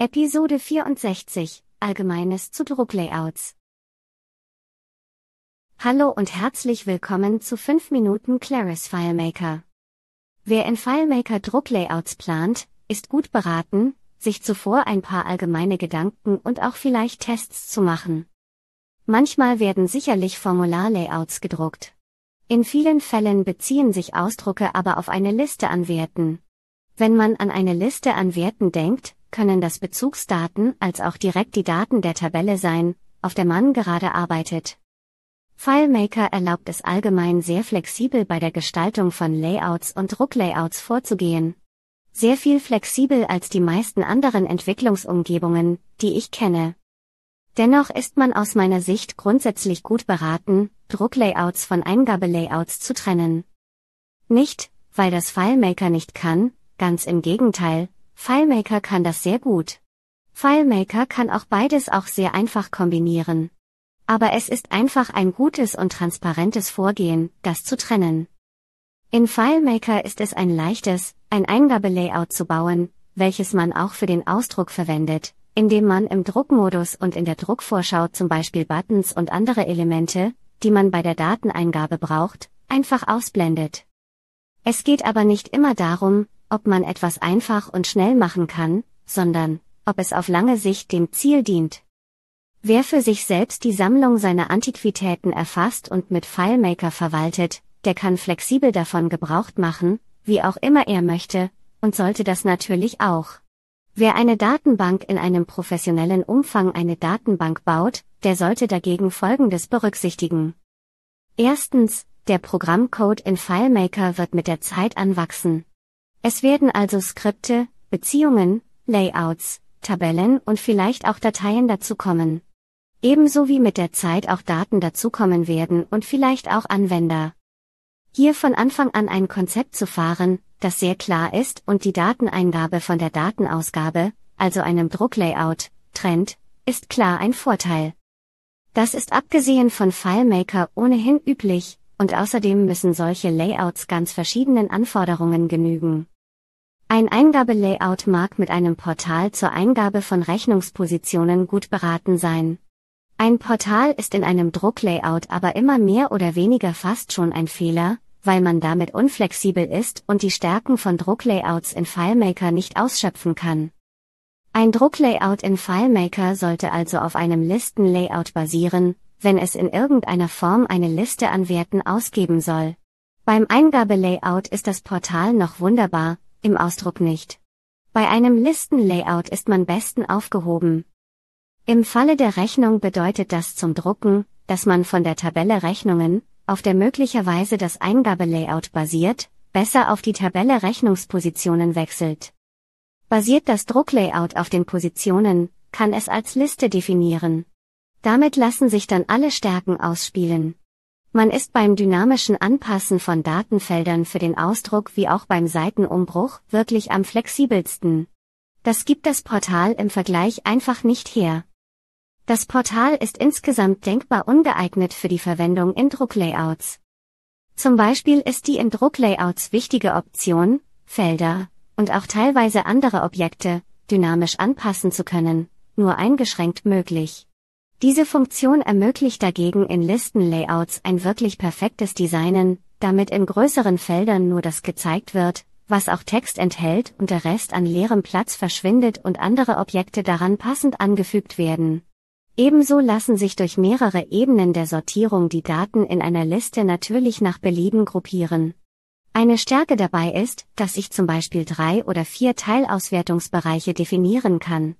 Episode 64 Allgemeines zu Drucklayouts. Hallo und herzlich willkommen zu 5 Minuten Claris FileMaker. Wer in FileMaker Drucklayouts plant, ist gut beraten, sich zuvor ein paar allgemeine Gedanken und auch vielleicht Tests zu machen. Manchmal werden sicherlich Formularlayouts gedruckt. In vielen Fällen beziehen sich Ausdrucke aber auf eine Liste an Werten. Wenn man an eine Liste an Werten denkt, können das Bezugsdaten als auch direkt die Daten der Tabelle sein, auf der man gerade arbeitet. FileMaker erlaubt es allgemein sehr flexibel bei der Gestaltung von Layouts und Drucklayouts vorzugehen. Sehr viel flexibel als die meisten anderen Entwicklungsumgebungen, die ich kenne. Dennoch ist man aus meiner Sicht grundsätzlich gut beraten, Drucklayouts von Eingabelayouts zu trennen. Nicht, weil das FileMaker nicht kann, ganz im Gegenteil, FileMaker kann das sehr gut. FileMaker kann auch beides auch sehr einfach kombinieren. Aber es ist einfach ein gutes und transparentes Vorgehen, das zu trennen. In FileMaker ist es ein leichtes, ein Eingabelayout zu bauen, welches man auch für den Ausdruck verwendet, indem man im Druckmodus und in der Druckvorschau zum Beispiel Buttons und andere Elemente, die man bei der Dateneingabe braucht, einfach ausblendet. Es geht aber nicht immer darum, ob man etwas einfach und schnell machen kann, sondern ob es auf lange Sicht dem Ziel dient. Wer für sich selbst die Sammlung seiner Antiquitäten erfasst und mit FileMaker verwaltet, der kann flexibel davon Gebrauch machen, wie auch immer er möchte, und sollte das natürlich auch. Wer eine Datenbank in einem professionellen Umfang eine Datenbank baut, der sollte dagegen Folgendes berücksichtigen. Erstens, der Programmcode in FileMaker wird mit der Zeit anwachsen. Es werden also Skripte, Beziehungen, Layouts, Tabellen und vielleicht auch Dateien dazukommen. Ebenso wie mit der Zeit auch Daten dazukommen werden und vielleicht auch Anwender. Hier von Anfang an ein Konzept zu fahren, das sehr klar ist und die Dateneingabe von der Datenausgabe, also einem Drucklayout, trennt, ist klar ein Vorteil. Das ist abgesehen von FileMaker ohnehin üblich, und außerdem müssen solche Layouts ganz verschiedenen Anforderungen genügen. Ein Eingabelayout mag mit einem Portal zur Eingabe von Rechnungspositionen gut beraten sein. Ein Portal ist in einem Drucklayout aber immer mehr oder weniger fast schon ein Fehler, weil man damit unflexibel ist und die Stärken von Drucklayouts in FileMaker nicht ausschöpfen kann. Ein Drucklayout in FileMaker sollte also auf einem Listenlayout basieren, wenn es in irgendeiner Form eine Liste an Werten ausgeben soll. Beim Eingabelayout ist das Portal noch wunderbar, im Ausdruck nicht. Bei einem Listenlayout ist man besten aufgehoben. Im Falle der Rechnung bedeutet das zum Drucken, dass man von der Tabelle Rechnungen, auf der möglicherweise das Eingabelayout basiert, besser auf die Tabelle Rechnungspositionen wechselt. Basiert das Drucklayout auf den Positionen, kann es als Liste definieren. Damit lassen sich dann alle Stärken ausspielen. Man ist beim dynamischen Anpassen von Datenfeldern für den Ausdruck wie auch beim Seitenumbruch wirklich am flexibelsten. Das gibt das Portal im Vergleich einfach nicht her. Das Portal ist insgesamt denkbar ungeeignet für die Verwendung in Drucklayouts. Zum Beispiel ist die in Drucklayouts wichtige Option, Felder, und auch teilweise andere Objekte, dynamisch anpassen zu können, nur eingeschränkt möglich. Diese Funktion ermöglicht dagegen in Listenlayouts ein wirklich perfektes Designen, damit in größeren Feldern nur das gezeigt wird, was auch Text enthält und der Rest an leerem Platz verschwindet und andere Objekte daran passend angefügt werden. Ebenso lassen sich durch mehrere Ebenen der Sortierung die Daten in einer Liste natürlich nach Belieben gruppieren. Eine Stärke dabei ist, dass ich zum Beispiel drei oder vier Teilauswertungsbereiche definieren kann.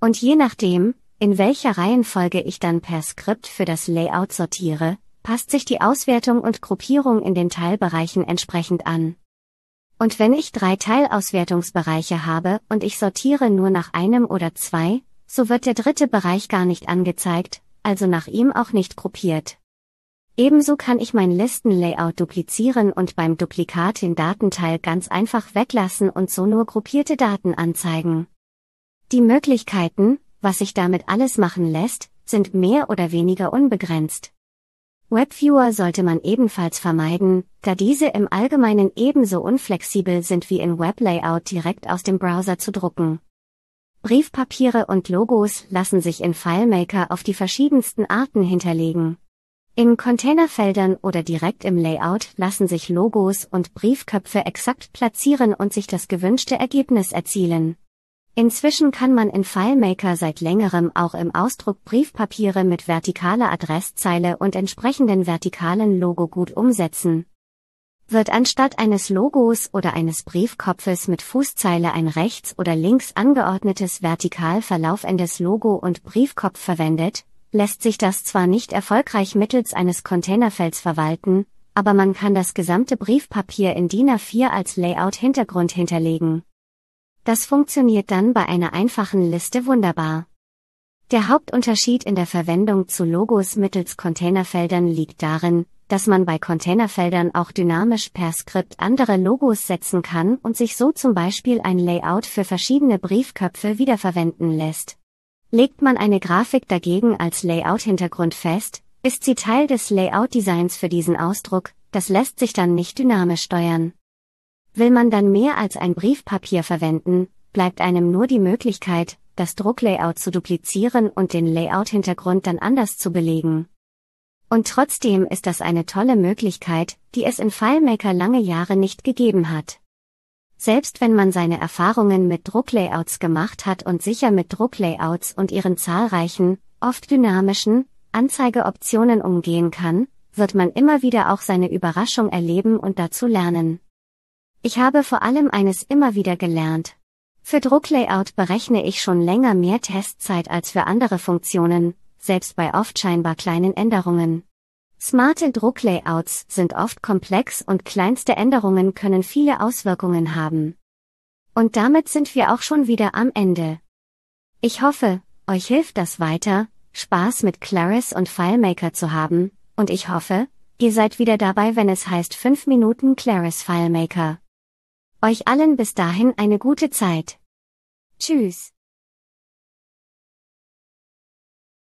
Und je nachdem, in welcher Reihenfolge ich dann per Skript für das Layout sortiere, passt sich die Auswertung und Gruppierung in den Teilbereichen entsprechend an. Und wenn ich drei Teilauswertungsbereiche habe und ich sortiere nur nach einem oder zwei, so wird der dritte Bereich gar nicht angezeigt, also nach ihm auch nicht gruppiert. Ebenso kann ich mein Listenlayout duplizieren und beim Duplikat den Datenteil ganz einfach weglassen und so nur gruppierte Daten anzeigen. Die Möglichkeiten, was sich damit alles machen lässt, sind mehr oder weniger unbegrenzt. Webviewer sollte man ebenfalls vermeiden, da diese im Allgemeinen ebenso unflexibel sind wie in Weblayout direkt aus dem Browser zu drucken. Briefpapiere und Logos lassen sich in FileMaker auf die verschiedensten Arten hinterlegen. In Containerfeldern oder direkt im Layout lassen sich Logos und Briefköpfe exakt platzieren und sich das gewünschte Ergebnis erzielen. Inzwischen kann man in FileMaker seit längerem auch im Ausdruck Briefpapiere mit vertikaler Adresszeile und entsprechenden vertikalen Logo gut umsetzen. Wird anstatt eines Logos oder eines Briefkopfes mit Fußzeile ein rechts oder links angeordnetes vertikal verlaufendes Logo und Briefkopf verwendet, lässt sich das zwar nicht erfolgreich mittels eines Containerfelds verwalten, aber man kann das gesamte Briefpapier in DIN A4 als Layout-Hintergrund hinterlegen. Das funktioniert dann bei einer einfachen Liste wunderbar. Der Hauptunterschied in der Verwendung zu Logos mittels Containerfeldern liegt darin, dass man bei Containerfeldern auch dynamisch per Skript andere Logos setzen kann und sich so zum Beispiel ein Layout für verschiedene Briefköpfe wiederverwenden lässt. Legt man eine Grafik dagegen als Layout-Hintergrund fest, ist sie Teil des Layout-Designs für diesen Ausdruck, das lässt sich dann nicht dynamisch steuern. Will man dann mehr als ein Briefpapier verwenden, bleibt einem nur die Möglichkeit, das Drucklayout zu duplizieren und den Layout-Hintergrund dann anders zu belegen. Und trotzdem ist das eine tolle Möglichkeit, die es in FileMaker lange Jahre nicht gegeben hat. Selbst wenn man seine Erfahrungen mit Drucklayouts gemacht hat und sicher mit Drucklayouts und ihren zahlreichen, oft dynamischen, Anzeigeoptionen umgehen kann, wird man immer wieder auch seine Überraschung erleben und dazu lernen. Ich habe vor allem eines immer wieder gelernt. Für Drucklayout berechne ich schon länger mehr Testzeit als für andere Funktionen, selbst bei oft scheinbar kleinen Änderungen. Smarte Drucklayouts sind oft komplex und kleinste Änderungen können viele Auswirkungen haben. Und damit sind wir auch schon wieder am Ende. Ich hoffe, euch hilft das weiter, Spaß mit Claris und FileMaker zu haben, und ich hoffe, ihr seid wieder dabei, wenn es heißt 5 Minuten Claris FileMaker. Euch allen bis dahin eine gute Zeit. Tschüss.